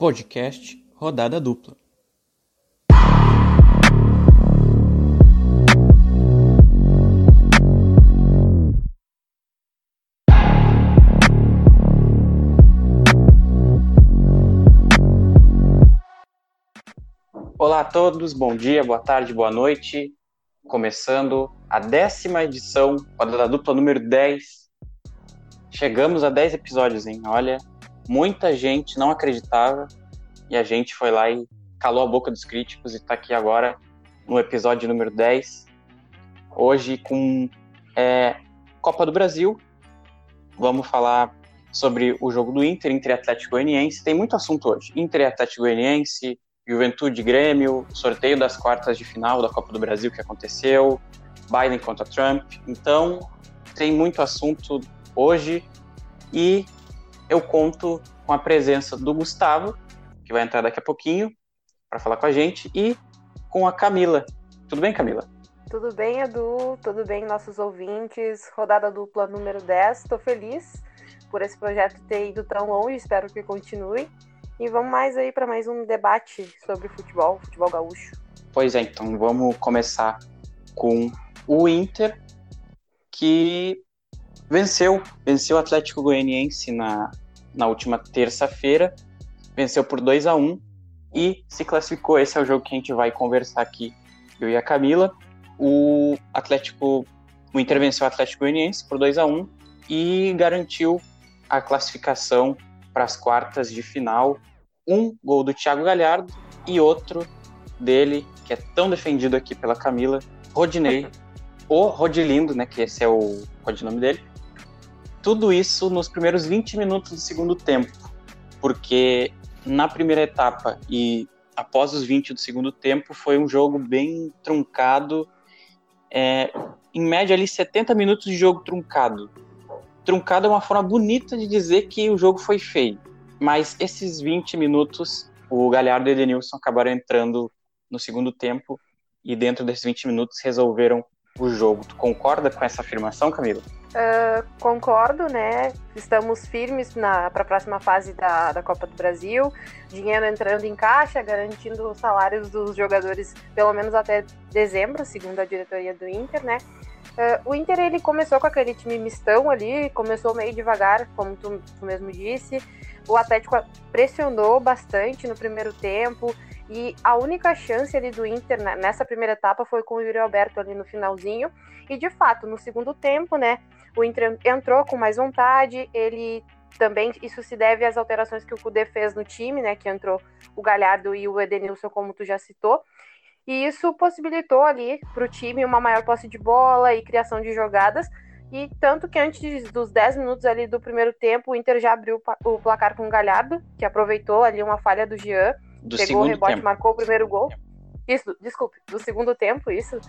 Podcast Rodada Dupla. Olá a todos, bom dia, boa tarde, boa noite. Começando a décima edição, Rodada Dupla número 10. Chegamos a 10 episódios, hein? Olha, muita gente não acreditava e a gente foi lá e calou a boca dos críticos e está aqui agora no episódio número 10. Hoje com é, Copa do Brasil. Vamos falar sobre o jogo do Inter, Inter e Atlético Goianiense. Tem muito assunto hoje. Inter Atlético Goianiense, Juventude Grêmio, sorteio das quartas de final da Copa do Brasil que aconteceu, Biden contra Trump. Então, tem muito assunto hoje e eu conto com a presença do Gustavo, que vai entrar daqui a pouquinho para falar com a gente, e com a Camila. Tudo bem, Camila? Tudo bem, Edu? Tudo bem, nossos ouvintes? Rodada dupla número 10. Estou feliz por esse projeto ter ido tão longe, espero que continue. E vamos mais aí para mais um debate sobre futebol, futebol gaúcho. Pois é, então vamos começar com o Inter, que venceu, venceu o Atlético Goianiense na, na última terça-feira, venceu por 2 a 1 e se classificou. Esse é o jogo que a gente vai conversar aqui, eu e a Camila. O Atlético, o Inter venceu o Atlético Goianiense por 2 a 1 e garantiu a classificação para as quartas de final um gol do Thiago Galhardo e outro dele, que é tão defendido aqui pela Camila, Rodinei, o Rodilindo, né, que esse é o codinome dele. Tudo isso nos primeiros 20 minutos do segundo tempo, porque na primeira etapa e após os 20 do segundo tempo foi um jogo bem truncado, é, em média ali 70 minutos de jogo truncado. Truncado é uma forma bonita de dizer que o jogo foi feio mas esses 20 minutos, o Galhardo e o Edenilson acabaram entrando no segundo tempo e dentro desses 20 minutos resolveram o jogo. Tu concorda com essa afirmação, Camila? Uh, concordo, né? Estamos firmes para a próxima fase da, da Copa do Brasil. Dinheiro entrando em caixa, garantindo os salários dos jogadores pelo menos até dezembro, segundo a diretoria do Inter, né? Uh, o Inter ele começou com aquele time mistão ali, começou meio devagar, como tu, tu mesmo disse. O Atlético pressionou bastante no primeiro tempo e a única chance ali do Inter nessa primeira etapa foi com o Yuri Alberto ali no finalzinho. E de fato, no segundo tempo, né, o Inter entrou com mais vontade, ele também isso se deve às alterações que o Cudê fez no time, né, que entrou o Galhardo e o Edenilson, como tu já citou. E isso possibilitou ali para o time uma maior posse de bola e criação de jogadas, e tanto que antes dos 10 minutos ali do primeiro tempo, o Inter já abriu o placar com o Galhardo, que aproveitou ali uma falha do Jean, do pegou o rebote, tempo. marcou o primeiro gol. Isso, desculpe, do segundo tempo, isso.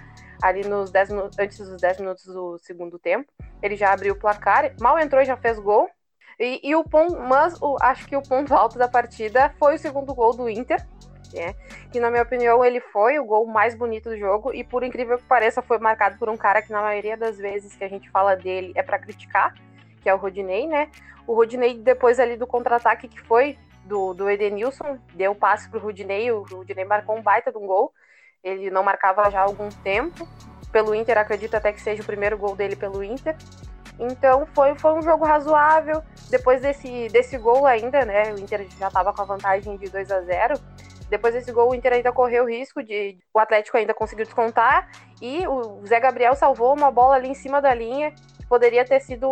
Ali nos 10 minutos, antes dos 10 minutos do segundo tempo, ele já abriu o placar, mal entrou e já fez gol. E, e o ponto, mas o, acho que o ponto alto da partida foi o segundo gol do Inter, né? Que na minha opinião ele foi o gol mais bonito do jogo e por incrível que pareça foi marcado por um cara que na maioria das vezes que a gente fala dele é para criticar, que é o Rodinei, né? O Rodinei depois ali do contra-ataque que foi do, do Edenilson, deu passe pro Rodinei, o Rodinei marcou um baita de um gol. Ele não marcava já há algum tempo. Pelo Inter, acredito até que seja o primeiro gol dele pelo Inter. Então foi, foi um jogo razoável. Depois desse, desse gol ainda, né? O Inter já estava com a vantagem de 2 a 0 depois desse gol, o Inter ainda correu o risco de. O Atlético ainda conseguiu descontar. E o Zé Gabriel salvou uma bola ali em cima da linha. Que poderia ter sido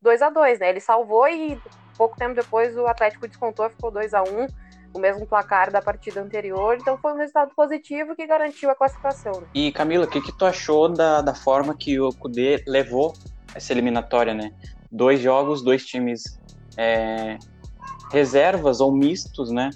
2 a 2 né? Ele salvou e pouco tempo depois o Atlético descontou, ficou 2 a 1 o mesmo placar da partida anterior. Então foi um resultado positivo que garantiu a classificação. E Camila, o que, que tu achou da, da forma que o Cudê levou essa eliminatória, né? Dois jogos, dois times é, reservas ou mistos, né?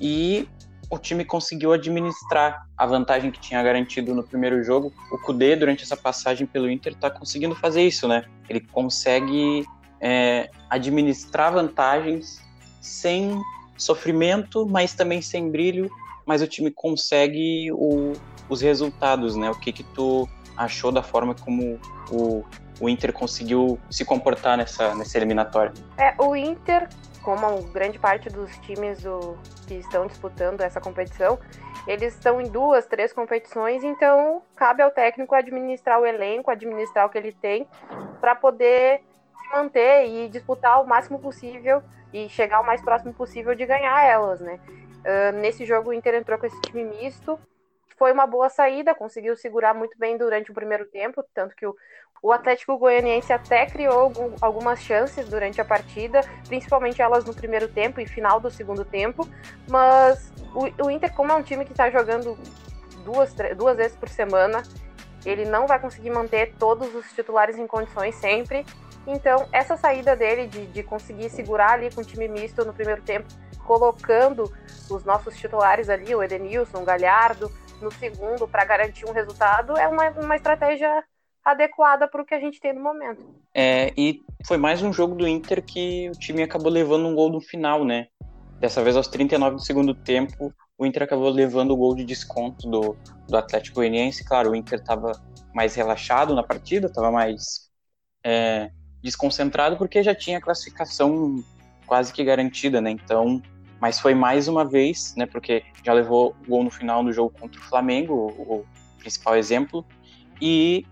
E o time conseguiu administrar a vantagem que tinha garantido no primeiro jogo. O Kudê, durante essa passagem pelo Inter, está conseguindo fazer isso, né? Ele consegue é, administrar vantagens sem sofrimento, mas também sem brilho, mas o time consegue o, os resultados, né? O que que tu achou da forma como o, o Inter conseguiu se comportar nessa, nessa eliminatória? É, o Inter como grande parte dos times do, que estão disputando essa competição, eles estão em duas, três competições, então cabe ao técnico administrar o elenco, administrar o que ele tem, para poder manter e disputar o máximo possível e chegar o mais próximo possível de ganhar elas, né? Uh, nesse jogo o Inter entrou com esse time misto, foi uma boa saída, conseguiu segurar muito bem durante o primeiro tempo, tanto que o, o Atlético Goianiense até criou algumas chances durante a partida, principalmente elas no primeiro tempo e final do segundo tempo, mas o, o Inter, como é um time que está jogando duas, duas vezes por semana, ele não vai conseguir manter todos os titulares em condições sempre. Então, essa saída dele de, de conseguir segurar ali com o time misto no primeiro tempo, colocando os nossos titulares ali, o Edenilson, o Galhardo, no segundo para garantir um resultado é uma, uma estratégia adequada para o que a gente tem no momento. É, e foi mais um jogo do Inter que o time acabou levando um gol no final, né? Dessa vez aos 39 do segundo tempo, o Inter acabou levando o gol de desconto do, do Atlético Goianiense. Claro, o Inter estava mais relaxado na partida, estava mais é, desconcentrado porque já tinha classificação quase que garantida, né? Então mas foi mais uma vez, né, porque já levou gol no final do jogo contra o Flamengo, o, o principal exemplo, e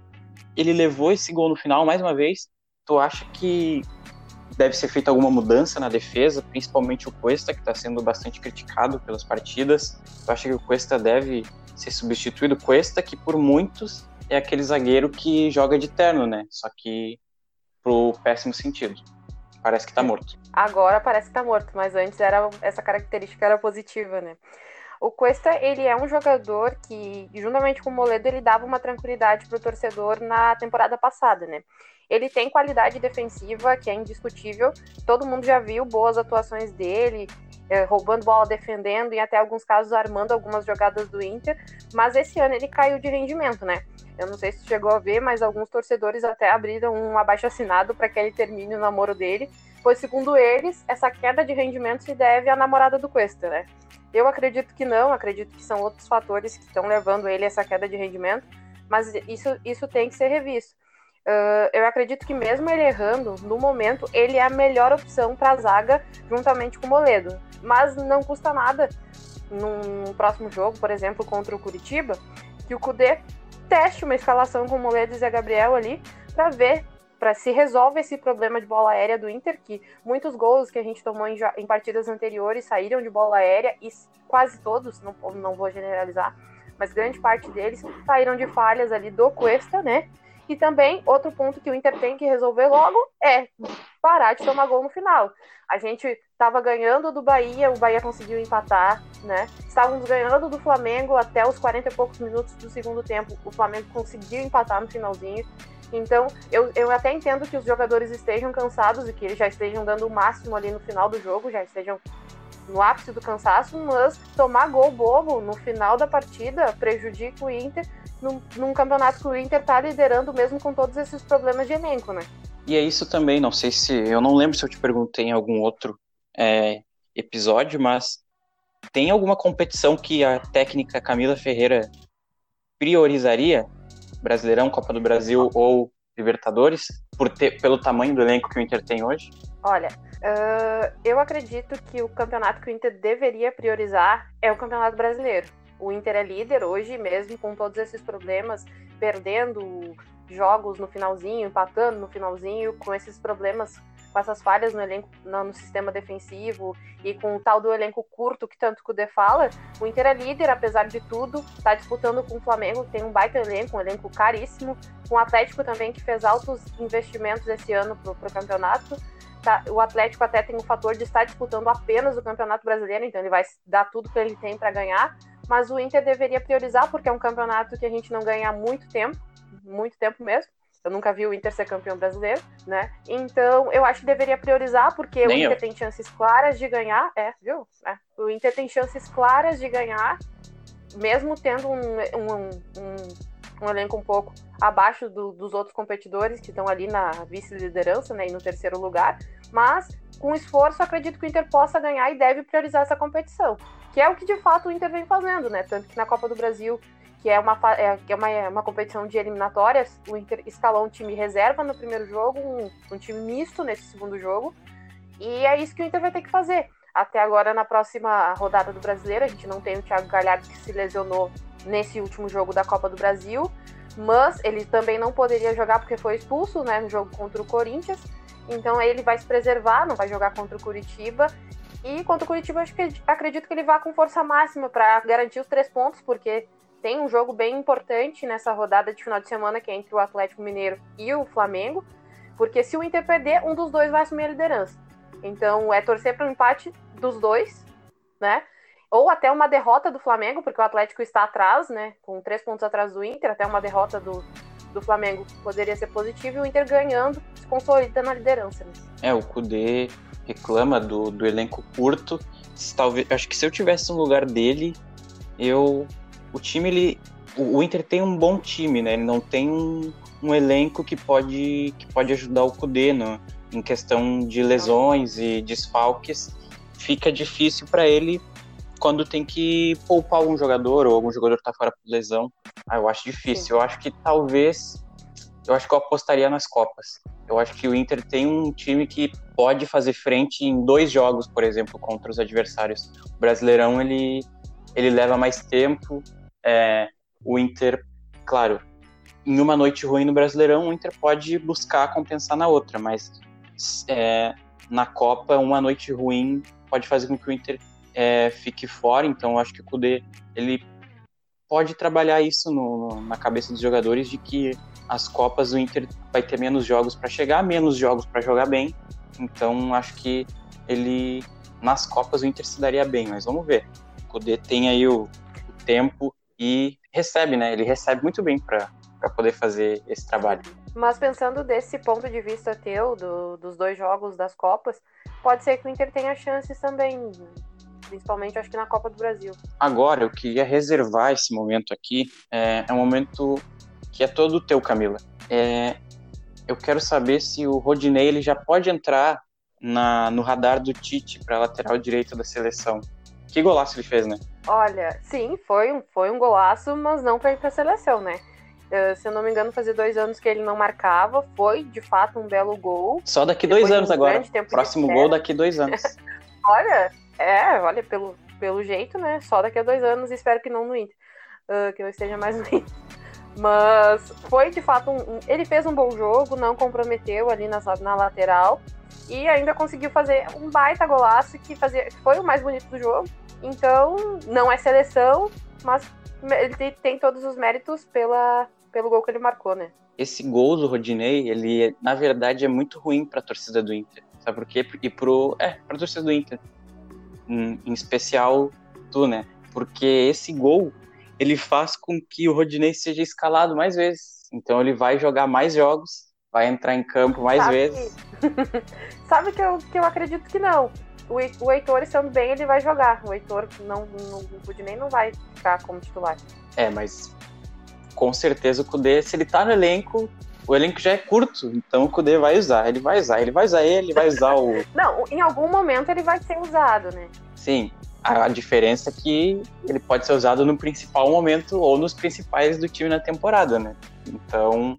ele levou esse gol no final mais uma vez. Tu acha que deve ser feita alguma mudança na defesa, principalmente o Cuesta, que está sendo bastante criticado pelas partidas. Tu acha que o Cuesta deve ser substituído? Cuesta, que por muitos é aquele zagueiro que joga de terno, né? Só que pro péssimo sentido. Parece que tá morto. Agora parece que tá morto, mas antes era essa característica era positiva, né? O Cuesta, ele é um jogador que, juntamente com o Moledo, ele dava uma tranquilidade pro torcedor na temporada passada, né? Ele tem qualidade defensiva, que é indiscutível. Todo mundo já viu boas atuações dele, é, roubando bola, defendendo e até alguns casos armando algumas jogadas do Inter. Mas esse ano ele caiu de rendimento, né? Eu não sei se chegou a ver, mas alguns torcedores até abriram um abaixo assinado para que ele termine o namoro dele, pois segundo eles, essa queda de rendimento se deve à namorada do Cuesta, né? Eu acredito que não, acredito que são outros fatores que estão levando ele a essa queda de rendimento, mas isso, isso tem que ser revisto. Uh, eu acredito que mesmo ele errando, no momento, ele é a melhor opção para a zaga, juntamente com o Moledo. Mas não custa nada, num próximo jogo, por exemplo, contra o Curitiba, que o Kudê teste uma escalação com o Moledo e Zé Gabriel ali para ver para se resolve esse problema de bola aérea do Inter, que muitos gols que a gente tomou em, em, partidas anteriores saíram de bola aérea e quase todos, não, não vou generalizar, mas grande parte deles saíram de falhas ali do Cuesta, né? E também, outro ponto que o Inter tem que resolver logo é parar de tomar gol no final. A gente estava ganhando do Bahia, o Bahia conseguiu empatar, né? Estávamos ganhando do Flamengo até os 40 e poucos minutos do segundo tempo. O Flamengo conseguiu empatar no finalzinho. Então, eu, eu até entendo que os jogadores estejam cansados e que eles já estejam dando o máximo ali no final do jogo, já estejam no ápice do cansaço, mas tomar gol bobo no final da partida prejudica o Inter num, num campeonato que o Inter tá liderando mesmo com todos esses problemas de elenco, né? E é isso também, não sei se. Eu não lembro se eu te perguntei em algum outro é, episódio, mas tem alguma competição que a técnica Camila Ferreira priorizaria? Brasileirão, Copa do Brasil ou Libertadores, por ter, pelo tamanho do elenco que o Inter tem hoje? Olha, uh, eu acredito que o campeonato que o Inter deveria priorizar é o Campeonato Brasileiro. O Inter é líder hoje, mesmo com todos esses problemas, perdendo jogos no finalzinho, empatando no finalzinho, com esses problemas, com essas falhas no elenco, no, sistema defensivo e com o tal do elenco curto que tanto De fala, o Inter é líder, apesar de tudo, está disputando com o Flamengo, que tem um baita elenco, um elenco caríssimo, com o Atlético também, que fez altos investimentos esse ano para o campeonato. Tá, o Atlético até tem o fator de estar disputando apenas o Campeonato Brasileiro, então ele vai dar tudo que ele tem para ganhar mas o Inter deveria priorizar, porque é um campeonato que a gente não ganha há muito tempo, muito tempo mesmo. Eu nunca vi o Inter ser campeão brasileiro, né? Então, eu acho que deveria priorizar, porque Nem o Inter eu. tem chances claras de ganhar. É, viu? É. O Inter tem chances claras de ganhar, mesmo tendo um, um, um, um elenco um pouco abaixo do, dos outros competidores que estão ali na vice-liderança, né? E no terceiro lugar. Mas, com esforço, acredito que o Inter possa ganhar e deve priorizar essa competição que é o que de fato o Inter vem fazendo, né? Tanto que na Copa do Brasil, que é uma, é, que é uma, é uma competição de eliminatórias, o Inter escalou um time reserva no primeiro jogo, um, um time misto nesse segundo jogo, E é isso que o Inter vai ter que fazer. Até agora, na próxima rodada do Brasileiro, a gente não tem o Thiago Galhardo que se lesionou nesse último jogo da Copa do Brasil, mas ele também não poderia jogar porque foi expulso né, no jogo contra o Corinthians. Então ele vai se preservar, não vai jogar contra o Curitiba. E contra o Curitiba, acho que, acredito que ele vá com força máxima para garantir os três pontos, porque tem um jogo bem importante nessa rodada de final de semana, que é entre o Atlético Mineiro e o Flamengo. Porque se o Inter perder, um dos dois vai assumir a liderança. Então é torcer para o empate dos dois, né? Ou até uma derrota do Flamengo, porque o Atlético está atrás, né? Com três pontos atrás do Inter, até uma derrota do, do Flamengo poderia ser positivo e o Inter ganhando, se consolida na liderança. Né? É, o Kudê reclama do, do elenco curto. Talvez, acho que se eu tivesse no lugar dele, eu. O time, ele. O, o Inter tem um bom time, né? Ele não tem um, um elenco que pode, que pode ajudar o Kudê no, em questão de lesões e desfalques. Fica difícil para ele quando tem que poupar algum jogador ou algum jogador está fora por lesão. Ah, eu acho difícil. Sim. Eu acho que talvez. Eu acho que eu apostaria nas Copas. Eu acho que o Inter tem um time que pode fazer frente em dois jogos, por exemplo, contra os adversários. O Brasileirão ele, ele leva mais tempo. É, o Inter, claro, em uma noite ruim no Brasileirão, o Inter pode buscar compensar na outra, mas é, na Copa, uma noite ruim pode fazer com que o Inter é, fique fora. Então, acho que o Kudê ele pode trabalhar isso no, no, na cabeça dos jogadores de que as Copas o Inter vai ter menos jogos para chegar, menos jogos para jogar bem. Então, acho que ele nas Copas o Inter se daria bem, mas vamos ver. O Kudê tem aí o, o tempo e recebe, né? Ele recebe muito bem para poder fazer esse trabalho. Mas pensando desse ponto de vista teu, do, dos dois jogos das Copas, pode ser que o Inter tenha chances também, principalmente acho que na Copa do Brasil. Agora, eu queria reservar esse momento aqui, é, é um momento que é todo teu, Camila. É, eu quero saber se o Rodinei ele já pode entrar na, no radar do Tite para lateral direito da seleção. Que golaço ele fez, né? Olha, sim, foi um, foi um golaço, mas não para a seleção, né? Uh, se eu não me engano, fazia dois anos que ele não marcava. Foi, de fato, um belo gol. Só daqui dois anos um agora. Próximo gol daqui dois anos. olha, é, olha, pelo, pelo jeito, né? Só daqui a dois anos. Espero que não no Inter. Uh, que eu esteja mais no Inter. Mas foi, de fato, um, ele fez um bom jogo, não comprometeu ali na, na lateral. E ainda conseguiu fazer um baita golaço que, fazia, foi o mais bonito do jogo. Então, não é seleção, mas ele tem todos os méritos pela, pelo gol que ele marcou, né? Esse gol do Rodinei, ele na verdade é muito ruim para a torcida do Inter, sabe por quê? E pro, é, para a torcida do Inter, em, em especial tu, né? Porque esse gol ele faz com que o Rodinei seja escalado mais vezes. Então ele vai jogar mais jogos, vai entrar em campo mais Sabe vezes. Sabe que eu, que eu acredito que não. O, o Heitor, estando bem, ele vai jogar. O Heitor, não, não, o Rodinei não vai ficar como titular. É, mas com certeza o Kudê, se ele tá no elenco, o elenco já é curto, então o Kudê vai usar, ele vai usar, ele vai usar ele, vai usar o. Não, em algum momento ele vai ser usado, né? Sim. A, diferença é que ele pode ser usado no principal momento ou nos principais do time na temporada, né? Então.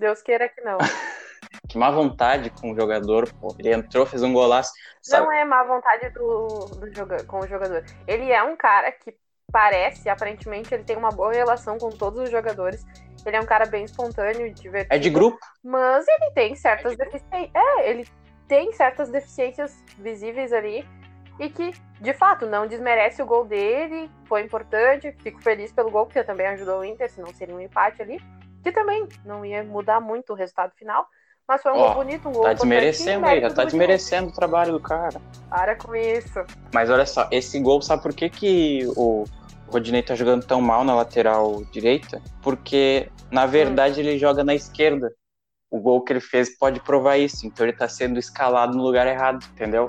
Deus queira que não. que má vontade com o jogador, pô. Ele entrou, fez um golaço. Sabe? Não é má vontade do, do joga, com o jogador. Ele é um cara que parece, aparentemente, ele tem uma boa relação com todos os jogadores. Ele é um cara bem espontâneo, divertido. É de grupo? Mas ele tem certas é deficiências. É, ele tem certas deficiências visíveis ali. E que, de fato, não desmerece o gol dele. Foi importante. Fico feliz pelo gol, porque também ajudou o Inter, senão seria um empate ali. Que também não ia mudar muito o resultado final. Mas foi um Ó, gol bonito, um gol Tá desmerecendo aí, já tá desmerecendo o trabalho do cara. Para com isso. Mas olha só, esse gol, sabe por que, que o, o Rodinei tá jogando tão mal na lateral direita, porque na verdade hum. ele joga na esquerda. O gol que ele fez pode provar isso. Então ele tá sendo escalado no lugar errado, entendeu?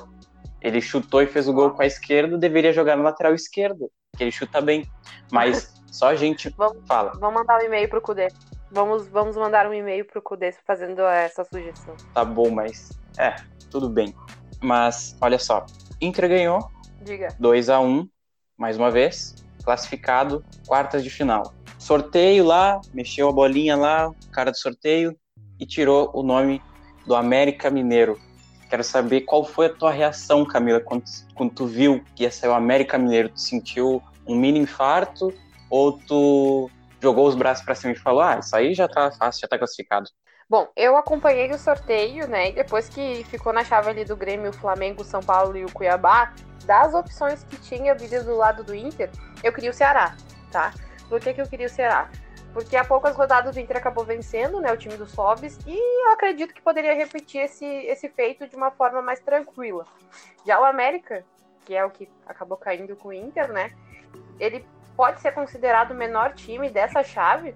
Ele chutou e fez o gol com a esquerda, deveria jogar na lateral esquerda, que ele chuta bem. Mas só a gente vamos, fala. Vamos mandar um e-mail pro Cudê. Vamos, vamos mandar um e-mail pro Cudê fazendo essa sugestão. Tá bom, mas é, tudo bem. Mas olha só, Inter ganhou. Diga. 2 a 1 mais uma vez classificado, quartas de final. Sorteio lá, mexeu a bolinha lá, cara do sorteio, e tirou o nome do América Mineiro. Quero saber qual foi a tua reação, Camila, quando, quando tu viu que ia sair o América Mineiro. Tu sentiu um mini infarto ou tu jogou os braços para cima e falou: ah, isso aí já tá fácil, já tá classificado? Bom, eu acompanhei o sorteio, né? E depois que ficou na chave ali do Grêmio, o Flamengo, o São Paulo e o Cuiabá, das opções que tinha vindo do lado do Inter, eu queria o Ceará, tá? Por que, que eu queria o Ceará? Porque há poucas rodadas o Inter acabou vencendo, né? O time do Sobis, e eu acredito que poderia repetir esse, esse feito de uma forma mais tranquila. Já o América, que é o que acabou caindo com o Inter, né? Ele pode ser considerado o menor time dessa chave,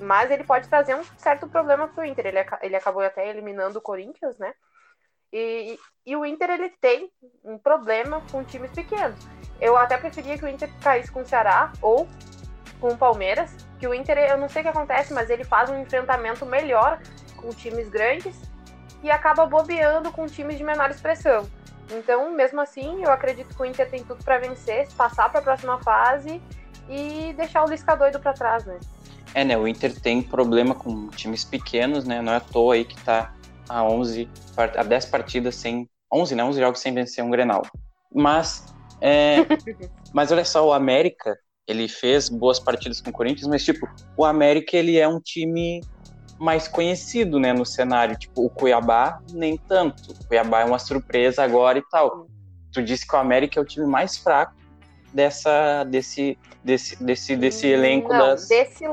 mas ele pode trazer um certo problema para o Inter. Ele, ele acabou até eliminando o Corinthians, né? E, e o Inter ele tem um problema com times pequenos. Eu até preferia que o Inter caísse com o Ceará ou com o Palmeiras, que o Inter, eu não sei o que acontece, mas ele faz um enfrentamento melhor com times grandes e acaba bobeando com times de menor expressão. Então, mesmo assim, eu acredito que o Inter tem tudo para vencer, passar para a próxima fase e deixar o Lisca doido para trás, né? É, né? O Inter tem problema com times pequenos, né? Não é à toa aí que tá a 11, a 10 partidas sem. 11, né? 11 jogos sem vencer um Grenal. Mas, é, mas olha só, o América, ele fez boas partidas com o Corinthians, mas, tipo, o América, ele é um time mais conhecido, né, no cenário. Tipo, o Cuiabá, nem tanto. O Cuiabá é uma surpresa agora e tal. Tu disse que o América é o time mais fraco dessa, desse, desse, desse, desse elenco Não, das... Desse,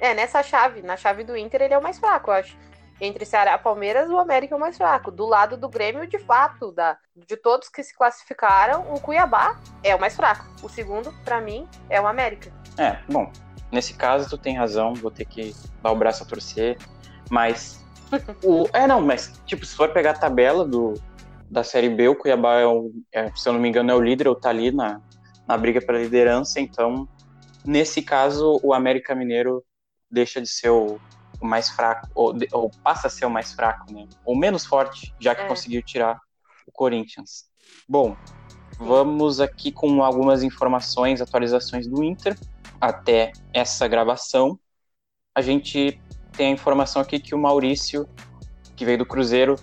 é, nessa chave, na chave do Inter, ele é o mais fraco, eu acho. Entre Ceará e Palmeiras, o América é o mais fraco. Do lado do Grêmio, de fato, da, de todos que se classificaram, o Cuiabá é o mais fraco. O segundo, para mim, é o América. É, bom, nesse caso tu tem razão, vou ter que dar o braço a torcer, mas o, é não, mas tipo, se for pegar a tabela do da Série B, o Cuiabá é, o, é se eu não me engano é o líder, ou tá ali na, na briga pela liderança, então nesse caso o América Mineiro deixa de ser o, o mais fraco, ou, ou, passa a ser o mais fraco, né? Ou menos forte, já que é. conseguiu tirar o Corinthians. Bom, vamos aqui com algumas informações, atualizações do Inter até essa gravação. A gente tem a informação aqui que o Maurício, que veio do Cruzeiro,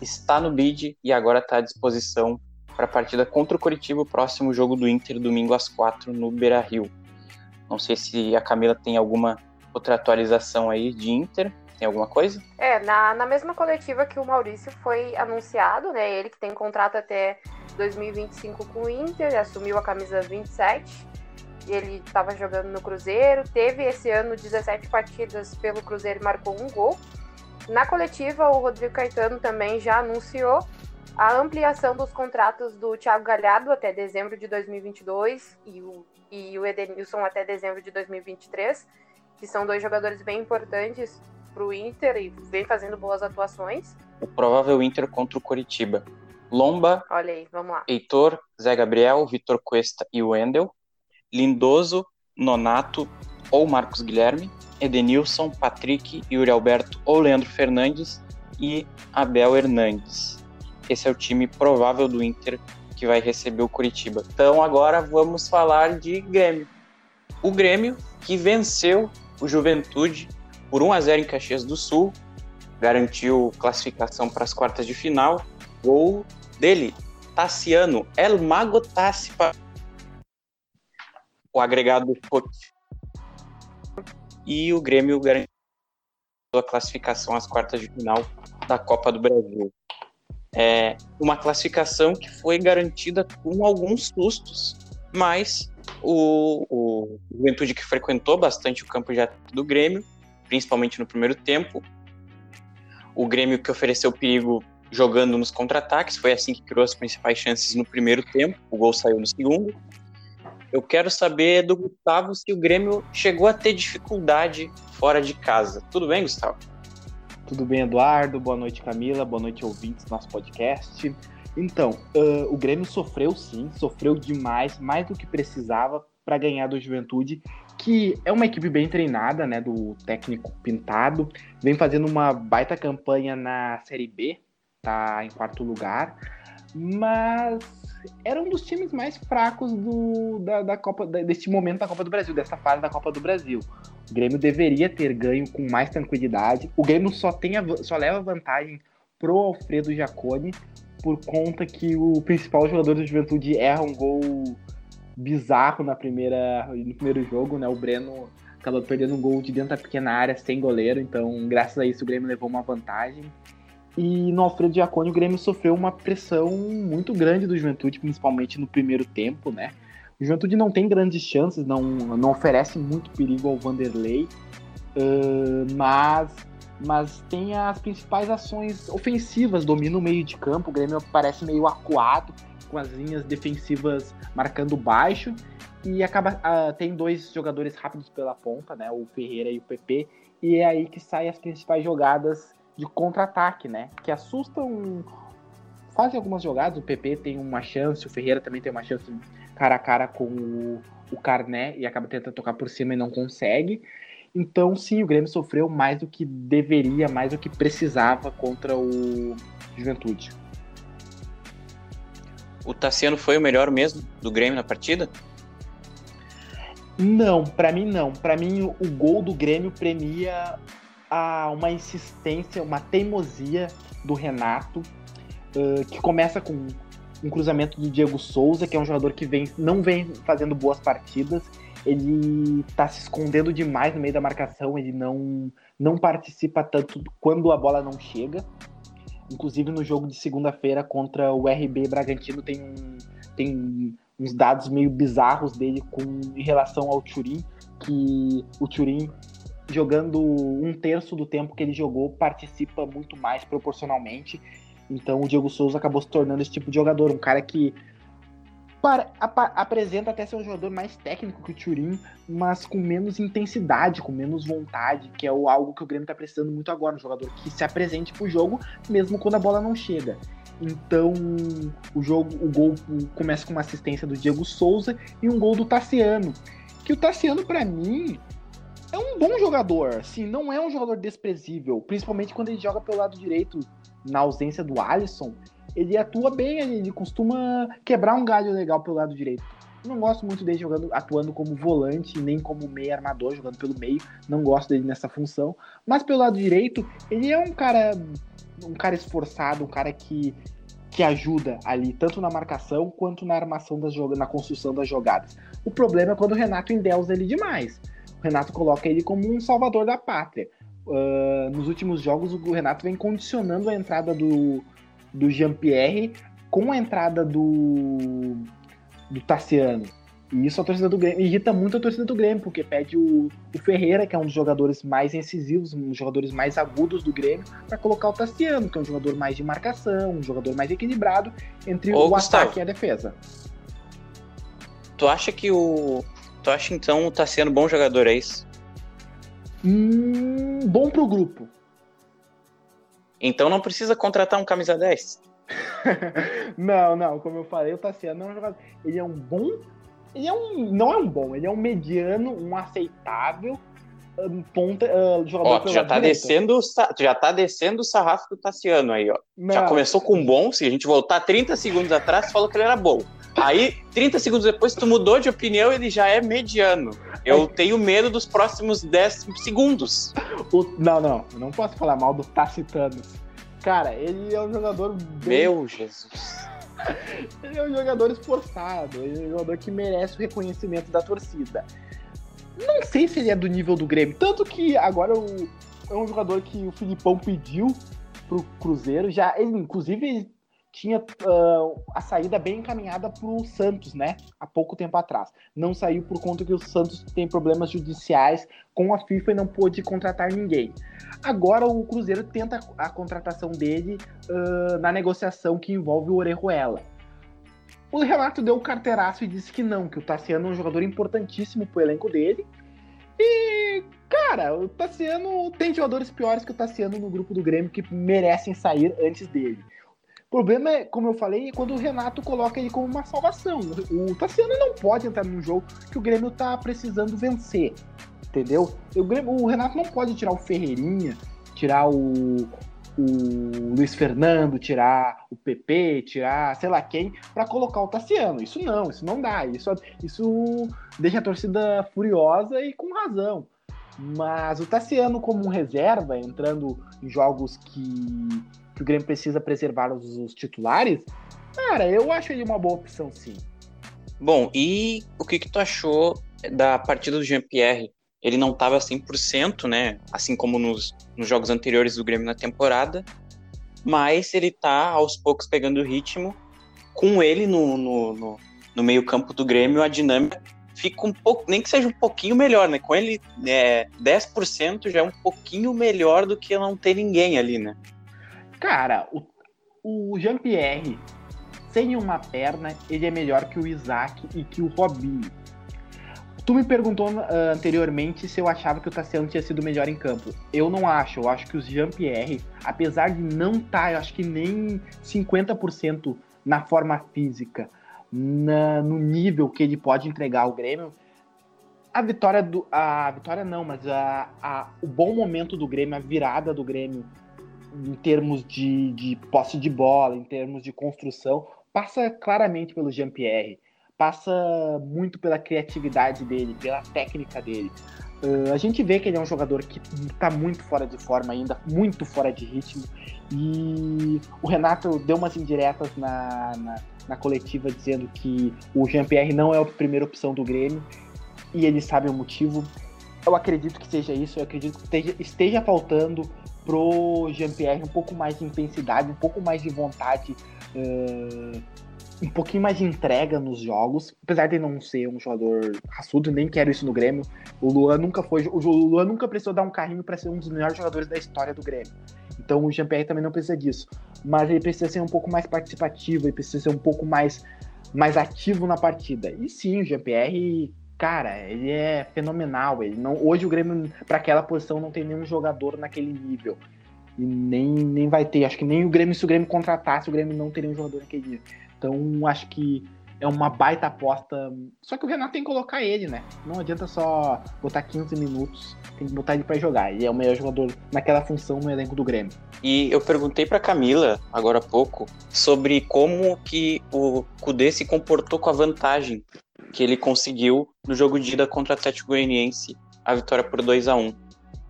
está no bid e agora está à disposição para a partida contra o Curitiba, o próximo jogo do Inter, domingo às quatro, no Beira Rio. Não sei se a Camila tem alguma outra atualização aí de Inter? Tem alguma coisa? É, na, na mesma coletiva que o Maurício foi anunciado, né? Ele que tem contrato até 2025 com o Inter, assumiu a camisa 27. E ele estava jogando no Cruzeiro, teve esse ano 17 partidas pelo Cruzeiro e marcou um gol. Na coletiva, o Rodrigo Caetano também já anunciou a ampliação dos contratos do Thiago Galhardo até dezembro de 2022 e o, e o Edenilson até dezembro de 2023 que são dois jogadores bem importantes para o Inter e vem fazendo boas atuações. O provável Inter contra o Coritiba. Lomba, Olha aí, vamos lá. Heitor, Zé Gabriel, Vitor Cuesta e Wendel. Lindoso, Nonato ou Marcos Guilherme. Edenilson, Patrick, Yuri Alberto ou Leandro Fernandes e Abel Hernandes. Esse é o time provável do Inter que vai receber o Curitiba. Então agora vamos falar de Grêmio. O Grêmio que venceu o Juventude por 1 a 0 em Caxias do Sul, garantiu classificação para as quartas de final. Gol dele, Tassiano, El Mago Tassi, o agregado e o Grêmio garantiu a classificação às quartas de final da Copa do Brasil. É uma classificação que foi garantida com alguns sustos, mas o, o Juventude que frequentou bastante o campo de do Grêmio, principalmente no primeiro tempo. O Grêmio que ofereceu perigo jogando nos contra-ataques, foi assim que criou as principais chances no primeiro tempo, o gol saiu no segundo. Eu quero saber do Gustavo se o Grêmio chegou a ter dificuldade fora de casa. Tudo bem, Gustavo? Tudo bem, Eduardo? Boa noite, Camila. Boa noite, ouvintes do nosso podcast. Então, uh, o Grêmio sofreu sim, sofreu demais, mais do que precisava para ganhar do Juventude, que é uma equipe bem treinada, né, do técnico Pintado, vem fazendo uma baita campanha na Série B, tá em quarto lugar, mas era um dos times mais fracos do, da, da Copa, deste momento da Copa do Brasil, dessa fase da Copa do Brasil. O Grêmio deveria ter ganho com mais tranquilidade. O Grêmio só, tem a, só leva vantagem pro Alfredo Jaconi, por conta que o principal jogador do Juventude erra um gol bizarro na primeira, no primeiro jogo, né? O Breno acabou perdendo um gol de dentro da pequena área sem goleiro, então graças a isso o Grêmio levou uma vantagem. E no Alfredo Giacone o Grêmio sofreu uma pressão muito grande do Juventude, principalmente no primeiro tempo, né? O Juventude não tem grandes chances, não, não oferece muito perigo ao Vanderlei, uh, mas, mas tem as principais ações ofensivas, domina o meio de campo, o Grêmio parece meio acuado, com as linhas defensivas marcando baixo, e acaba uh, tem dois jogadores rápidos pela ponta, né, o Ferreira e o PP, e é aí que saem as principais jogadas de contra-ataque, né, que assustam, fazem algumas jogadas, o PP tem uma chance, o Ferreira também tem uma chance cara a cara com o, o Carné e acaba tentando tocar por cima e não consegue. Então, sim, o Grêmio sofreu mais do que deveria, mais do que precisava contra o Juventude. O Tassiano foi o melhor mesmo do Grêmio na partida? Não, para mim não. Para mim o gol do Grêmio premia a uma insistência, uma teimosia do Renato, uh, que começa com um cruzamento do Diego Souza, que é um jogador que vem, não vem fazendo boas partidas. Ele tá se escondendo demais no meio da marcação, ele não, não participa tanto quando a bola não chega. Inclusive no jogo de segunda-feira contra o RB Bragantino tem, tem uns dados meio bizarros dele com, em relação ao Turim, que o Turim, jogando um terço do tempo que ele jogou, participa muito mais proporcionalmente. Então o Diego Souza acabou se tornando esse tipo de jogador, um cara que para, ap apresenta até ser um jogador mais técnico que o Turim, mas com menos intensidade, com menos vontade, que é o, algo que o Grêmio está precisando muito agora, um jogador que se apresente pro jogo, mesmo quando a bola não chega. Então, o jogo, o gol começa com uma assistência do Diego Souza e um gol do Tassiano. Que o Tassiano, para mim, é um bom jogador, assim, não é um jogador desprezível, principalmente quando ele joga pelo lado direito, na ausência do Alisson, ele atua bem, ele costuma quebrar um galho legal pelo lado direito. Não gosto muito dele jogando, atuando como volante, nem como meio armador, jogando pelo meio. Não gosto dele nessa função. Mas pelo lado direito, ele é um cara, um cara esforçado, um cara que, que ajuda ali, tanto na marcação quanto na armação das jogadas, na construção das jogadas. O problema é quando o Renato endeusa ele demais. O Renato coloca ele como um salvador da pátria uh, nos últimos jogos o Renato vem condicionando a entrada do, do Jean-Pierre com a entrada do, do Tassiano. E isso a torcida do Grêmio irrita muito a torcida do Grêmio, porque pede o, o Ferreira, que é um dos jogadores mais incisivos, um dos jogadores mais agudos do Grêmio, para colocar o Tassiano, que é um jogador mais de marcação, um jogador mais equilibrado entre Ô, o Gustavo, ataque e a defesa. Tu acha que o. Tu acha então o Tassiano bom jogador, é isso? Hum, bom pro grupo. Então não precisa contratar um camisa 10. não, não, como eu falei, o Tassiano é um jogador. Ele é um bom. Ele é um. Não é um bom, ele é um mediano, um aceitável um, ponta, uh, jogador ó, tu já tá descendo Tu já tá descendo o sarrafo do Tassiano aí, ó. Não. Já começou com bom, se a gente voltar 30 segundos atrás, falou que ele era bom. Aí, 30 segundos depois, tu mudou de opinião ele já é mediano. Eu tenho medo dos próximos 10 segundos. O, não, não. Eu não posso falar mal do Tacitanos. Cara, ele é um jogador. Bem... Meu Jesus. ele é um jogador esforçado. Ele é um jogador que merece o reconhecimento da torcida. Não sei se ele é do nível do Grêmio. Tanto que agora o, é um jogador que o Filipão pediu pro Cruzeiro. Já, ele, inclusive, ele tinha uh, a saída bem encaminhada para o Santos, né? Há pouco tempo atrás. Não saiu por conta que o Santos tem problemas judiciais com a FIFA e não pôde contratar ninguém. Agora o Cruzeiro tenta a contratação dele uh, na negociação que envolve o Orejuela. O Renato deu o carteiraço e disse que não, que o Tassiano é um jogador importantíssimo pro elenco dele. E, cara, o Tassiano tem jogadores piores que o Tassiano no grupo do Grêmio que merecem sair antes dele. O problema é, como eu falei, quando o Renato coloca ele como uma salvação. O Tassiano não pode entrar num jogo que o Grêmio tá precisando vencer. Entendeu? O, Grêmio, o Renato não pode tirar o Ferreirinha, tirar o, o Luiz Fernando, tirar o PP, tirar sei lá quem, para colocar o Tassiano. Isso não, isso não dá. Isso, isso deixa a torcida furiosa e com razão. Mas o Tassiano, como reserva, entrando em jogos que que o Grêmio precisa preservar os, os titulares, cara, eu acho ele uma boa opção, sim. Bom, e o que, que tu achou da partida do Jean-Pierre? Ele não estava 100%, né? Assim como nos, nos jogos anteriores do Grêmio na temporada, mas ele tá aos poucos pegando o ritmo. Com ele no, no, no, no meio-campo do Grêmio, a dinâmica fica um pouco, nem que seja um pouquinho melhor, né? Com ele, é, 10% já é um pouquinho melhor do que não ter ninguém ali, né? Cara, o, o Jean-Pierre, sem uma perna, ele é melhor que o Isaac e que o Robinho. Tu me perguntou uh, anteriormente se eu achava que o Tassiano tinha sido melhor em campo. Eu não acho. Eu acho que o Jean-Pierre, apesar de não estar, tá, eu acho que nem 50% na forma física, na, no nível que ele pode entregar ao Grêmio, a vitória do. A vitória não, mas a, a, o bom momento do Grêmio, a virada do Grêmio em termos de, de posse de bola, em termos de construção, passa claramente pelo Jean-Pierre, passa muito pela criatividade dele, pela técnica dele. Uh, a gente vê que ele é um jogador que está muito fora de forma ainda, muito fora de ritmo. E o Renato deu umas indiretas na, na, na coletiva dizendo que o Jean-Pierre não é a primeira opção do Grêmio e ele sabe o motivo. Eu acredito que seja isso, eu acredito que esteja, esteja faltando pro Jean-Pierre um pouco mais de intensidade, um pouco mais de vontade, uh, um pouquinho mais de entrega nos jogos, apesar de não ser um jogador raçudo, nem quero isso no Grêmio. O Luan nunca foi, o Luan nunca precisou dar um carrinho para ser um dos melhores jogadores da história do Grêmio. Então o Jean-Pierre também não precisa disso, mas ele precisa ser um pouco mais participativo, ele precisa ser um pouco mais mais ativo na partida. E sim, o Jean-Pierre cara, ele é fenomenal. Ele não, hoje o Grêmio, para aquela posição, não tem nenhum jogador naquele nível. E nem, nem vai ter. Acho que nem o Grêmio, se o Grêmio contratasse, o Grêmio não teria um jogador naquele nível. Então, acho que é uma baita aposta. Só que o Renato tem que colocar ele, né? Não adianta só botar 15 minutos, tem que botar ele para jogar. Ele é o melhor jogador naquela função no elenco do Grêmio. E eu perguntei para Camila agora há pouco sobre como que o Cudê se comportou com a vantagem que ele conseguiu no jogo de ida contra o Atlético Goianiense, a vitória por 2 a 1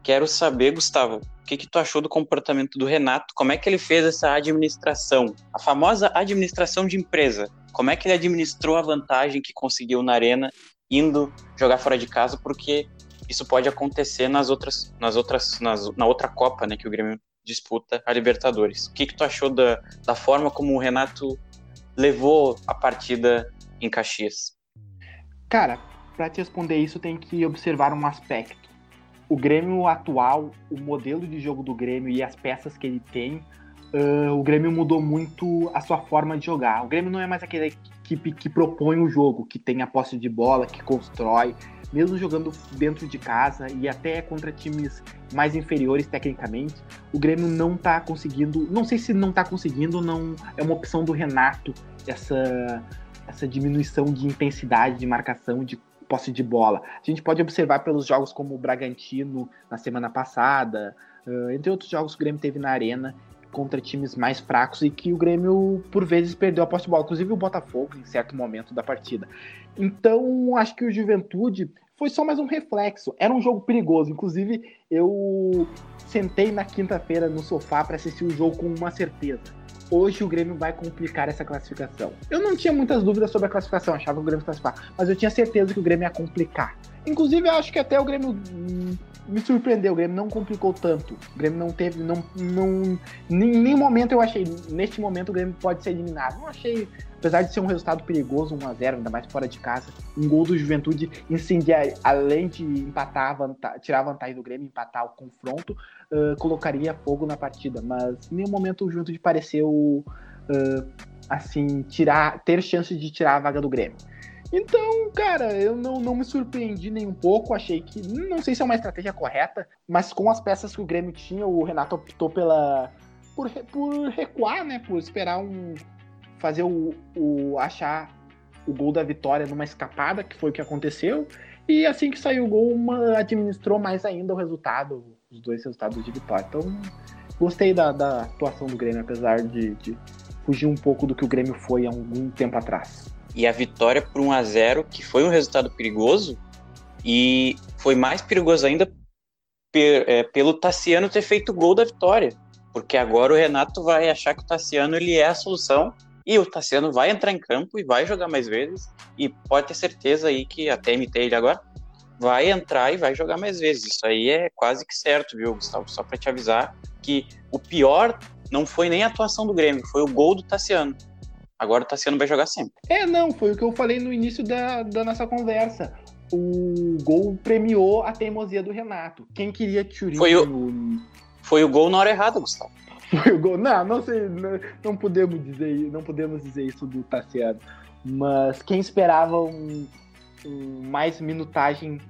Quero saber, Gustavo, o que, que tu achou do comportamento do Renato? Como é que ele fez essa administração? A famosa administração de empresa. Como é que ele administrou a vantagem que conseguiu na arena indo jogar fora de casa? Porque isso pode acontecer nas outras, nas outras, nas, na outra Copa, né, que o Grêmio disputa a Libertadores. O que, que tu achou da, da forma como o Renato levou a partida em Caxias? Cara, para te responder isso, tem que observar um aspecto. O Grêmio atual, o modelo de jogo do Grêmio e as peças que ele tem, uh, o Grêmio mudou muito a sua forma de jogar. O Grêmio não é mais aquela equipe que propõe o jogo, que tem a posse de bola, que constrói, mesmo jogando dentro de casa e até contra times mais inferiores tecnicamente, o Grêmio não tá conseguindo, não sei se não tá conseguindo, não é uma opção do Renato essa essa diminuição de intensidade de marcação, de posse de bola. A gente pode observar pelos jogos como o Bragantino na semana passada, entre outros jogos que o Grêmio teve na arena contra times mais fracos e que o Grêmio por vezes perdeu a posse de bola, inclusive o Botafogo em certo momento da partida. Então, acho que o Juventude foi só mais um reflexo. Era um jogo perigoso. Inclusive, eu sentei na quinta-feira no sofá para assistir o jogo com uma certeza hoje o Grêmio vai complicar essa classificação. Eu não tinha muitas dúvidas sobre a classificação, achava que o Grêmio ia classificar, mas eu tinha certeza que o Grêmio ia complicar. Inclusive, eu acho que até o Grêmio hum, me surpreendeu, o Grêmio não complicou tanto. O Grêmio não teve, não, não, em nenhum momento eu achei, neste momento o Grêmio pode ser eliminado. Não achei apesar de ser um resultado perigoso, 1 a 0 ainda mais fora de casa, um gol do Juventude incendiar, além de empatar, tirar vantagem do Grêmio, empatar o confronto, uh, colocaria fogo na partida. Mas em nenhum momento o Juventude pareceu uh, assim tirar, ter chance de tirar a vaga do Grêmio. Então, cara, eu não, não me surpreendi nem um pouco. Achei que. Não sei se é uma estratégia correta, mas com as peças que o Grêmio tinha, o Renato optou pela. Por, por recuar, né? Por esperar um, fazer o, o achar o gol da vitória numa escapada, que foi o que aconteceu. E assim que saiu o gol, uma administrou mais ainda o resultado, os dois resultados de vitória. Então, gostei da, da atuação do Grêmio, apesar de, de, fugir um pouco do que o Grêmio foi há algum tempo atrás. E a vitória por 1 a 0 que foi um resultado perigoso, e foi mais perigoso ainda per, é, pelo Tassiano ter feito o gol da vitória Porque agora o Renato vai achar que o Tassiano ele é a solução e o Tassiano vai entrar em campo e vai jogar mais vezes. E pode ter certeza aí que até imitei ele agora, vai entrar e vai jogar mais vezes. Isso aí é quase que certo, viu, Gustavo? Só para te avisar que o pior não foi nem a atuação do Grêmio, foi o gol do Tassiano. Agora o Tassiano vai jogar sempre. É, não, foi o que eu falei no início da, da nossa conversa. O gol premiou a teimosia do Renato. Quem queria Turin foi o, foi o gol na hora errada, Gustavo. Foi o gol. Não, não sei, não, não, podemos dizer, não podemos dizer isso do Tassiano. Mas quem esperava um, mais minutagem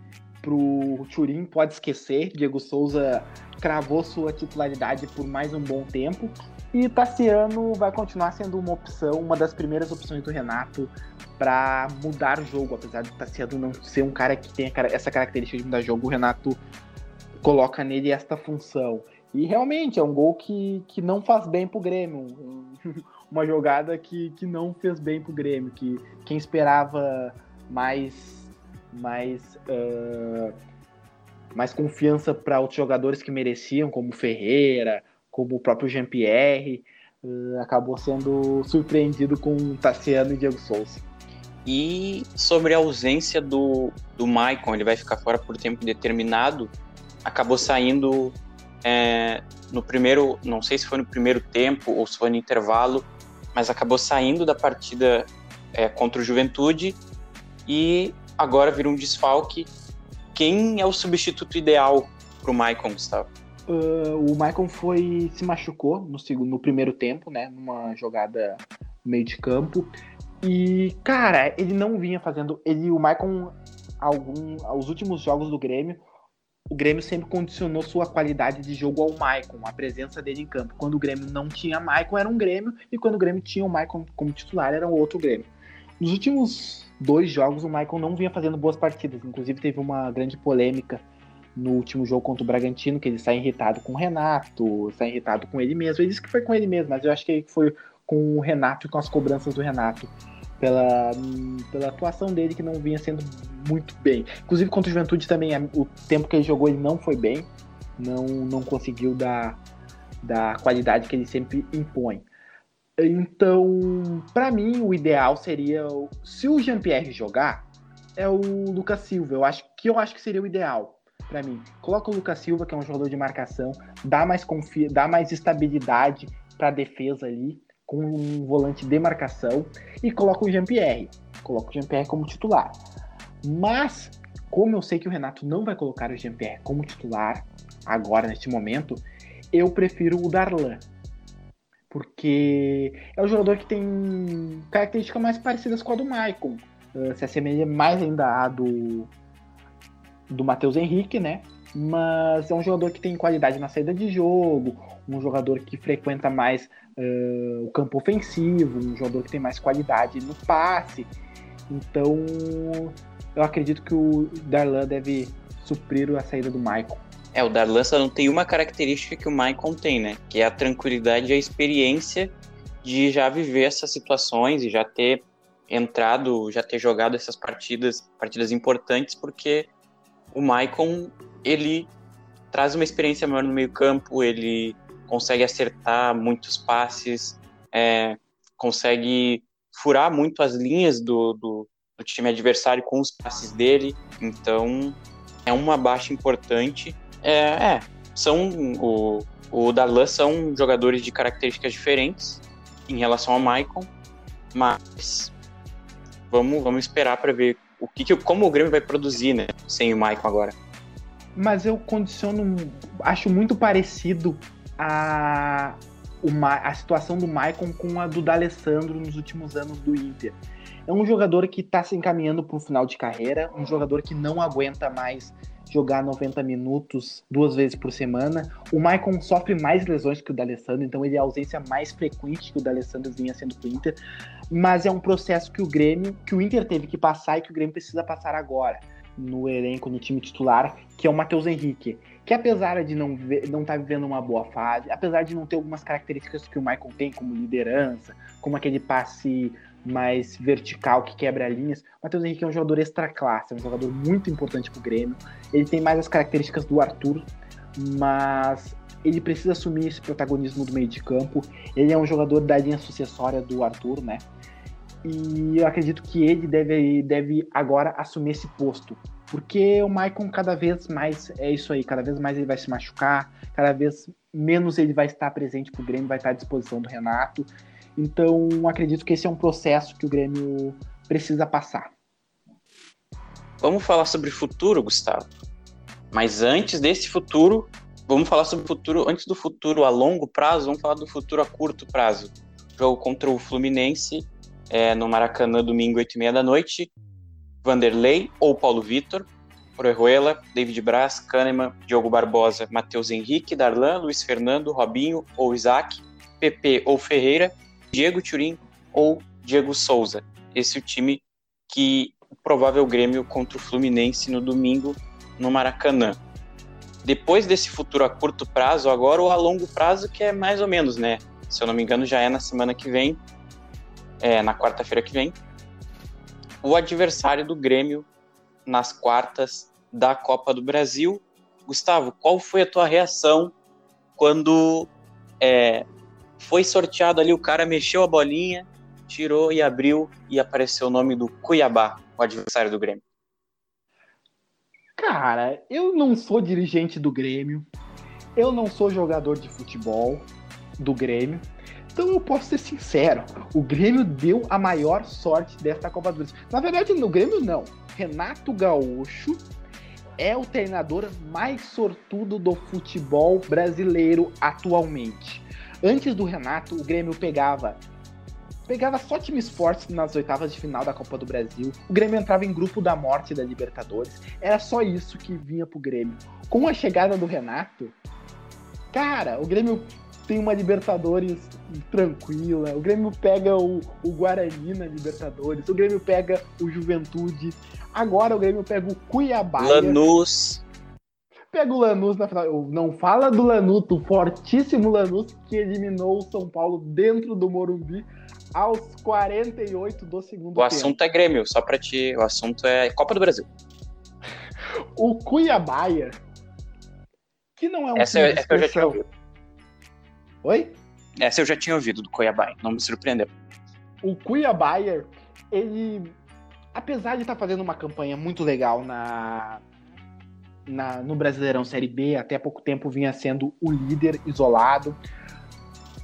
pro Turim pode esquecer. Diego Souza cravou sua titularidade por mais um bom tempo. E Tassiano vai continuar sendo uma opção, uma das primeiras opções do Renato para mudar o jogo, apesar de Tassiano não ser um cara que tem essa característica de mudar jogo, o Renato coloca nele esta função. E realmente é um gol que, que não faz bem pro Grêmio. Uma jogada que, que não fez bem pro Grêmio. Que quem esperava mais, mais, uh, mais confiança para outros jogadores que mereciam, como Ferreira, como o próprio Jean-Pierre, uh, acabou sendo surpreendido com Tassiano e Diego Souza. E sobre a ausência do, do Maicon, ele vai ficar fora por tempo determinado. Acabou saindo é, no primeiro, não sei se foi no primeiro tempo ou se foi no intervalo, mas acabou saindo da partida é, contra o Juventude e agora vira um desfalque. Quem é o substituto ideal para o Maicon, Gustavo? Uh, o Maicon foi se machucou no, segundo, no primeiro tempo, né, numa jogada meio de campo. E, cara, ele não vinha fazendo. Ele, o Maicon, algum, aos últimos jogos do Grêmio, o Grêmio sempre condicionou sua qualidade de jogo ao Maicon, a presença dele em campo. Quando o Grêmio não tinha Maicon, era um Grêmio, e quando o Grêmio tinha o Maicon como titular, era um outro Grêmio. Nos últimos dois jogos, o Maicon não vinha fazendo boas partidas. Inclusive, teve uma grande polêmica no último jogo contra o Bragantino, que ele sai irritado com o Renato, sai irritado com ele mesmo. Ele disse que foi com ele mesmo, mas eu acho que foi com o Renato e com as cobranças do Renato pela, pela atuação dele que não vinha sendo muito bem. Inclusive contra o Juventude também, o tempo que ele jogou ele não foi bem, não, não conseguiu dar, dar a qualidade que ele sempre impõe. Então, para mim, o ideal seria, se o Jean-Pierre jogar, é o Lucas Silva. Eu acho que eu acho que seria o ideal para mim. Coloca o Lucas Silva, que é um jogador de marcação, dá mais confia, dá mais estabilidade para a defesa ali com um volante de marcação e coloca o Jean-Pierre. Coloca o Jean-Pierre como titular. Mas, como eu sei que o Renato não vai colocar o Jean-Pierre como titular agora, neste momento, eu prefiro o Darlan. Porque é um jogador que tem características mais parecidas com a do Maicon. Uh, se assemelha mais ainda à do, do Matheus Henrique, né? Mas é um jogador que tem qualidade na saída de jogo, um jogador que frequenta mais uh, o campo ofensivo, um jogador que tem mais qualidade no passe. Então, eu acredito que o Darlan deve suprir a saída do Michael. É, o Darlan só não tem uma característica que o Michael tem, né? Que é a tranquilidade e a experiência de já viver essas situações e já ter entrado, já ter jogado essas partidas, partidas importantes, porque o Maicon, ele traz uma experiência maior no meio campo, ele consegue acertar muitos passes, é, consegue furar muito as linhas do, do, do, time adversário com os passes dele. Então é uma baixa importante. É, é são o, o Darlan são jogadores de características diferentes em relação ao Maicon, mas vamos, vamos esperar para ver o que, que, como o Grêmio vai produzir, né, sem o Maicon agora. Mas eu condiciono, acho muito parecido a, uma, a situação do Maicon com a do D'Alessandro nos últimos anos do Inter. É um jogador que está se encaminhando para um final de carreira, um jogador que não aguenta mais jogar 90 minutos duas vezes por semana. O Maicon sofre mais lesões que o D'Alessandro, então ele é a ausência mais frequente que o D'Alessandro vinha sendo para o Inter, mas é um processo que o Grêmio, que o Inter teve que passar e que o Grêmio precisa passar agora no elenco, no time titular, que é o Matheus Henrique que apesar de não estar não tá vivendo uma boa fase, apesar de não ter algumas características que o Michael tem, como liderança, como aquele passe mais vertical que quebra linhas, Matheus Henrique é um jogador extra classe, é um jogador muito importante para o Grêmio. Ele tem mais as características do Arthur, mas ele precisa assumir esse protagonismo do meio de campo. Ele é um jogador da linha sucessória do Arthur, né? E eu acredito que ele deve, deve agora assumir esse posto. Porque o Maicon cada vez mais é isso aí, cada vez mais ele vai se machucar, cada vez menos ele vai estar presente para o Grêmio, vai estar à disposição do Renato. Então, acredito que esse é um processo que o Grêmio precisa passar. Vamos falar sobre futuro, Gustavo. Mas antes desse futuro, vamos falar sobre o futuro, antes do futuro a longo prazo, vamos falar do futuro a curto prazo. Jogo contra o Fluminense é, no Maracanã, domingo, 8h30 da noite. Vanderlei ou Paulo Vitor, Orejuela, David Braz, Kahneman, Diogo Barbosa, Matheus Henrique, Darlan, Luiz Fernando, Robinho ou Isaac, PP ou Ferreira, Diego Turim ou Diego Souza. Esse é o time que o provável Grêmio contra o Fluminense no domingo no Maracanã. Depois desse futuro a curto prazo, agora o a longo prazo, que é mais ou menos, né? Se eu não me engano, já é na semana que vem, é, na quarta-feira que vem, o adversário do Grêmio nas quartas da Copa do Brasil. Gustavo, qual foi a tua reação quando é, foi sorteado ali, o cara mexeu a bolinha, tirou e abriu e apareceu o nome do Cuiabá, o adversário do Grêmio? Cara, eu não sou dirigente do Grêmio, eu não sou jogador de futebol do Grêmio, então eu posso ser sincero, o Grêmio deu a maior sorte desta Copa do Brasil. Na verdade, no Grêmio não. Renato Gaúcho é o treinador mais sortudo do futebol brasileiro atualmente. Antes do Renato, o Grêmio pegava pegava só times fortes nas oitavas de final da Copa do Brasil. O Grêmio entrava em grupo da morte da Libertadores. Era só isso que vinha pro Grêmio. Com a chegada do Renato, cara, o Grêmio tem uma Libertadores tranquila. O Grêmio pega o, o Guarani na Libertadores. O Grêmio pega o Juventude. Agora o Grêmio pega o Cuiabá. Lanús. Pega o Lanús na final. Não fala do Lanús, o fortíssimo Lanús que eliminou o São Paulo dentro do Morumbi aos 48 do segundo o tempo. O assunto é Grêmio, só pra ti. O assunto é Copa do Brasil. o Cuiabá, que não é um essa, essa eu já tinha ouvido. Oi? Essa eu já tinha ouvido do Cuiabá, não me surpreendeu. O Cuiabá, ele, apesar de estar tá fazendo uma campanha muito legal na, na, no Brasileirão Série B, até pouco tempo vinha sendo o líder isolado.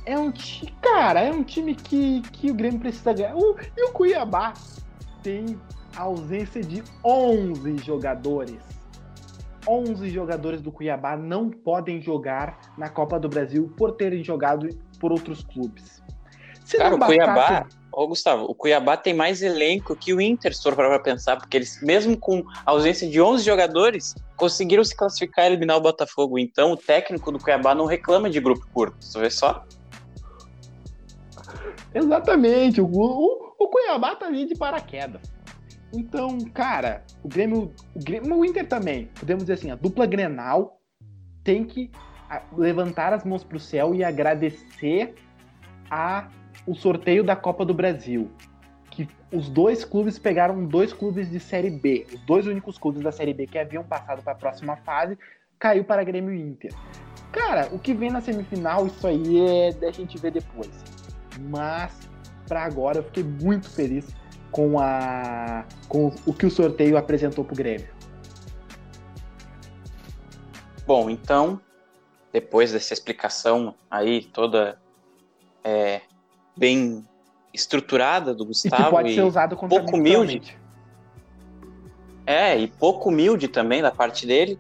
É um time, cara, é um time que, que o Grêmio precisa ganhar. E o Cuiabá tem a ausência de 11 jogadores. 11 jogadores do Cuiabá não podem jogar na Copa do Brasil por terem jogado por outros clubes. Se Cara, o Cuiabá, ô Gustavo, o Cuiabá tem mais elenco que o Inter, se for para pensar, porque eles, mesmo com a ausência de 11 jogadores, conseguiram se classificar e eliminar o Botafogo. Então, o técnico do Cuiabá não reclama de grupo curto, você vê só? Exatamente, o, o, o Cuiabá tá ali de paraquedas. Então, cara, o Grêmio, o Grêmio, o Inter também, podemos dizer assim, a dupla Grenal tem que levantar as mãos para o céu e agradecer a o sorteio da Copa do Brasil, que os dois clubes pegaram dois clubes de Série B, os dois únicos clubes da Série B que haviam passado para a próxima fase, caiu para Grêmio e Inter. Cara, o que vem na semifinal, isso aí é da gente ver depois. Mas para agora eu fiquei muito feliz com, a, com o que o sorteio apresentou para o Grêmio. Bom, então, depois dessa explicação aí toda é, bem estruturada do Gustavo e que pode ser usado pouco humilde, é e pouco humilde também da parte dele,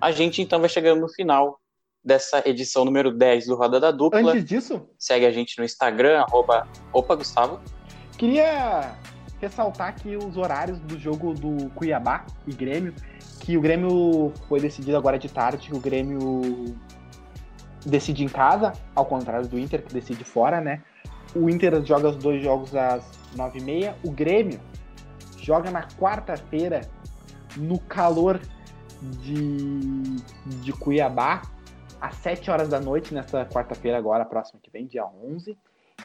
a gente então vai chegando no final dessa edição número 10 do Roda da Dupla. Antes disso, segue a gente no Instagram, arroba, opa, Gustavo. Queria ressaltar aqui os horários do jogo do Cuiabá e Grêmio, que o Grêmio foi decidido agora de tarde, o Grêmio decide em casa, ao contrário do Inter, que decide fora, né? O Inter joga os dois jogos às 9h30, o Grêmio joga na quarta-feira, no calor de, de Cuiabá, às 7 horas da noite, nessa quarta-feira agora, próxima que vem, dia 11.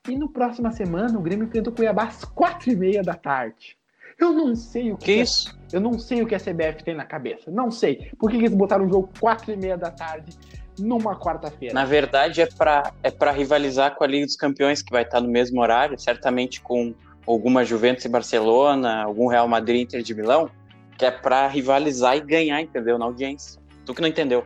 E no próxima semana o Grêmio enfrenta o Cuiabá às quatro e meia da tarde. Eu não sei o que, que isso? eu não sei o que a CBF tem na cabeça. Não sei. Por que eles botaram o jogo quatro e meia da tarde numa quarta-feira. Na verdade, é para é pra rivalizar com a Liga dos Campeões, que vai estar no mesmo horário, certamente com alguma Juventus e Barcelona, algum Real Madrid Inter de Milão, que é para rivalizar e ganhar, entendeu? Na audiência. Tu que não entendeu.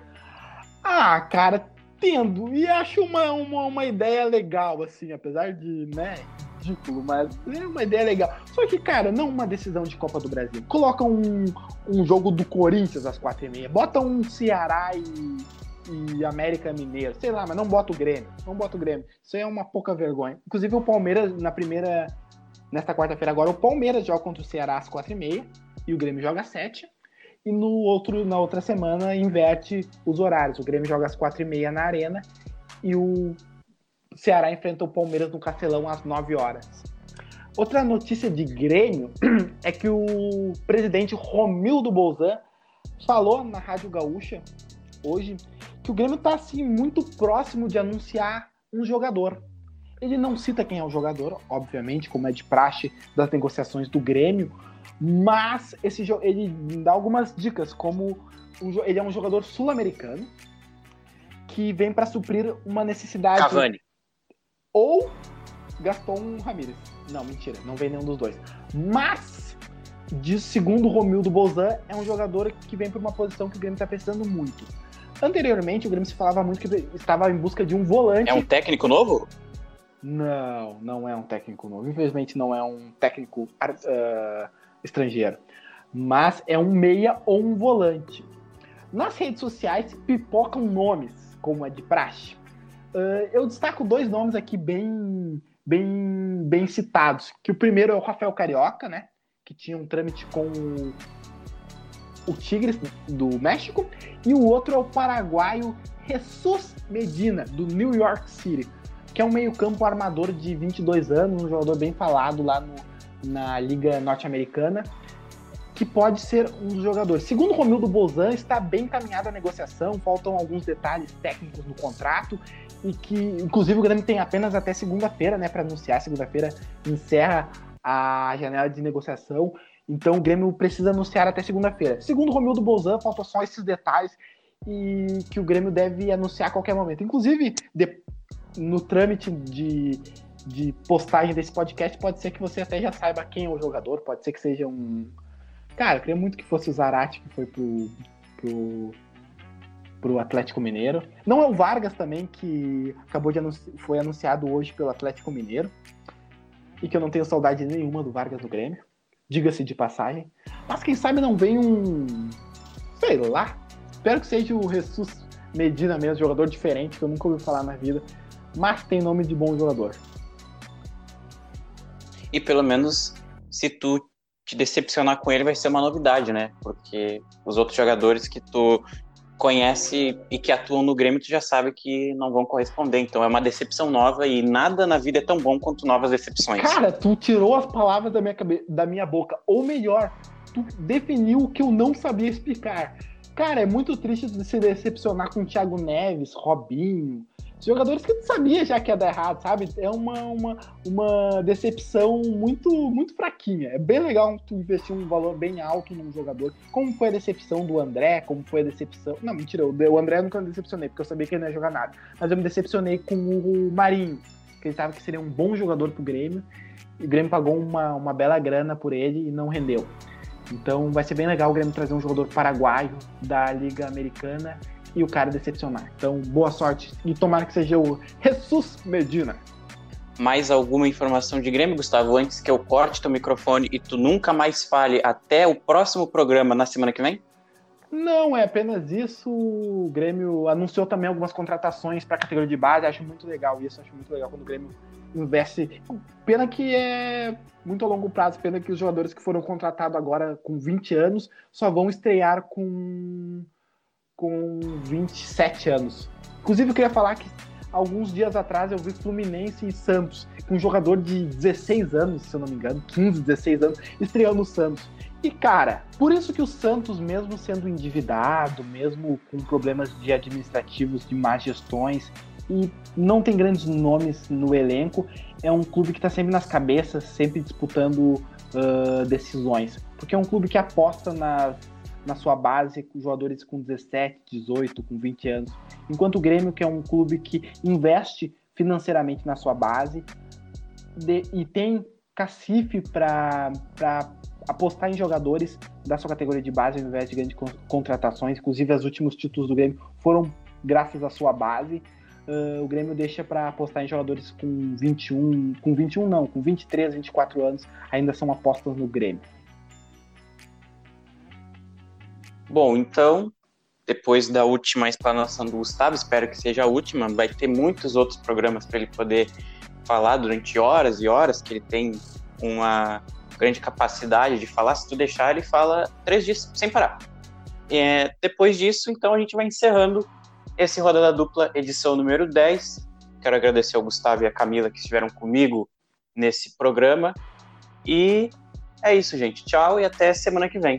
Ah, cara, tendo. E acho uma, uma, uma ideia legal, assim, apesar de, né, ridículo, mas é uma ideia legal. Só que, cara, não uma decisão de Copa do Brasil. Coloca um, um jogo do Corinthians às quatro e meia. Bota um Ceará e, e América Mineiro. Sei lá, mas não bota o Grêmio. Não bota o Grêmio. Isso é uma pouca vergonha. Inclusive o Palmeiras, na primeira. Nesta quarta-feira agora, o Palmeiras joga contra o Ceará às quatro e meia e o Grêmio joga às sete. E no outro, na outra semana inverte os horários. O Grêmio joga às quatro e meia na arena e o Ceará enfrenta o Palmeiras no Castelão às 9 horas. Outra notícia de Grêmio é que o presidente Romildo Bolzan falou na Rádio Gaúcha hoje que o Grêmio está assim muito próximo de anunciar um jogador. Ele não cita quem é o jogador, obviamente, como é de praxe das negociações do Grêmio, mas esse ele dá algumas dicas, como ele é um jogador sul-americano que vem para suprir uma necessidade. Cavani ou Gaston Ramírez. Não, mentira, não vem nenhum dos dois. Mas, de segundo Romildo Bozan, é um jogador que vem para uma posição que o Grêmio está precisando muito. Anteriormente, o Grêmio se falava muito que estava em busca de um volante. É um técnico novo? Não, não é um técnico novo. Infelizmente, não é um técnico uh, estrangeiro. Mas é um meia ou um volante. Nas redes sociais pipocam nomes, como é de praxe. Uh, eu destaco dois nomes aqui bem, bem, bem citados. Que o primeiro é o Rafael Carioca, né? Que tinha um trâmite com o Tigres do México. E o outro é o paraguaio Jesus Medina, do New York City. Que é um meio-campo armador de 22 anos, um jogador bem falado lá no, na Liga Norte-Americana que pode ser um dos jogadores. Segundo Romildo Bozan, está bem encaminhada a negociação, faltam alguns detalhes técnicos no contrato e que, inclusive, o Grêmio tem apenas até segunda-feira, né, para anunciar. Segunda-feira encerra a janela de negociação, então o Grêmio precisa anunciar até segunda-feira. Segundo Romildo Bozan, faltam só esses detalhes e que o Grêmio deve anunciar a qualquer momento. Inclusive, de, no trâmite de, de postagem desse podcast, pode ser que você até já saiba quem é o jogador, pode ser que seja um Cara, eu queria muito que fosse o Zarate que foi pro, pro, pro Atlético Mineiro. Não é o Vargas também, que acabou de anunci foi anunciado hoje pelo Atlético Mineiro. E que eu não tenho saudade nenhuma do Vargas no Grêmio. Diga-se de passagem. Mas quem sabe não vem um. Sei lá. Espero que seja o Jesus Medina mesmo, jogador diferente, que eu nunca ouvi falar na vida. Mas tem nome de bom jogador. E pelo menos, se tu te decepcionar com ele vai ser uma novidade, né? Porque os outros jogadores que tu conhece e que atuam no Grêmio, tu já sabe que não vão corresponder. Então é uma decepção nova e nada na vida é tão bom quanto novas decepções. Cara, tu tirou as palavras da minha, cabe... da minha boca. Ou melhor, tu definiu o que eu não sabia explicar. Cara, é muito triste se decepcionar com Thiago Neves, Robinho, jogadores que tu sabia já que ia dar errado, sabe? É uma, uma, uma decepção muito, muito fraquinha. É bem legal tu investir um valor bem alto num jogador. Como foi a decepção do André, como foi a decepção. Não, mentira, o André eu nunca me decepcionei, porque eu sabia que ele não ia jogar nada. Mas eu me decepcionei com o Marinho, que ele sabe que seria um bom jogador pro Grêmio. E o Grêmio pagou uma, uma bela grana por ele e não rendeu. Então vai ser bem legal o Grêmio trazer um jogador paraguaio da Liga Americana e o cara decepcionar. Então, boa sorte e tomara que seja o Jesus Medina. Mais alguma informação de Grêmio, Gustavo, antes que eu corte teu microfone e tu nunca mais fale até o próximo programa na semana que vem? Não, é apenas isso. O Grêmio anunciou também algumas contratações para a categoria de base. Acho muito legal isso. Acho muito legal quando o Grêmio investe. Pena que é muito a longo prazo. Pena que os jogadores que foram contratados agora com 20 anos só vão estrear com com 27 anos. Inclusive, eu queria falar que alguns dias atrás eu vi Fluminense e Santos, com um jogador de 16 anos, se eu não me engano, 15, 16 anos, estreando no Santos. E cara, por isso que o Santos, mesmo sendo endividado, mesmo com problemas de administrativos, de más gestões, e não tem grandes nomes no elenco, é um clube que está sempre nas cabeças, sempre disputando uh, decisões. Porque é um clube que aposta nas na sua base, com jogadores com 17, 18, com 20 anos. Enquanto o Grêmio, que é um clube que investe financeiramente na sua base de, e tem cacife para apostar em jogadores da sua categoria de base ao invés de grandes contratações. Inclusive, os últimos títulos do Grêmio foram graças à sua base. Uh, o Grêmio deixa para apostar em jogadores com 21, com 21 não, com 23, 24 anos, ainda são apostas no Grêmio. Bom, então, depois da última explanação do Gustavo, espero que seja a última, vai ter muitos outros programas para ele poder falar durante horas e horas, que ele tem uma grande capacidade de falar. Se tu deixar, ele fala três dias sem parar. É, depois disso, então, a gente vai encerrando esse Rodada Dupla, edição número 10. Quero agradecer ao Gustavo e a Camila que estiveram comigo nesse programa. E é isso, gente. Tchau e até semana que vem.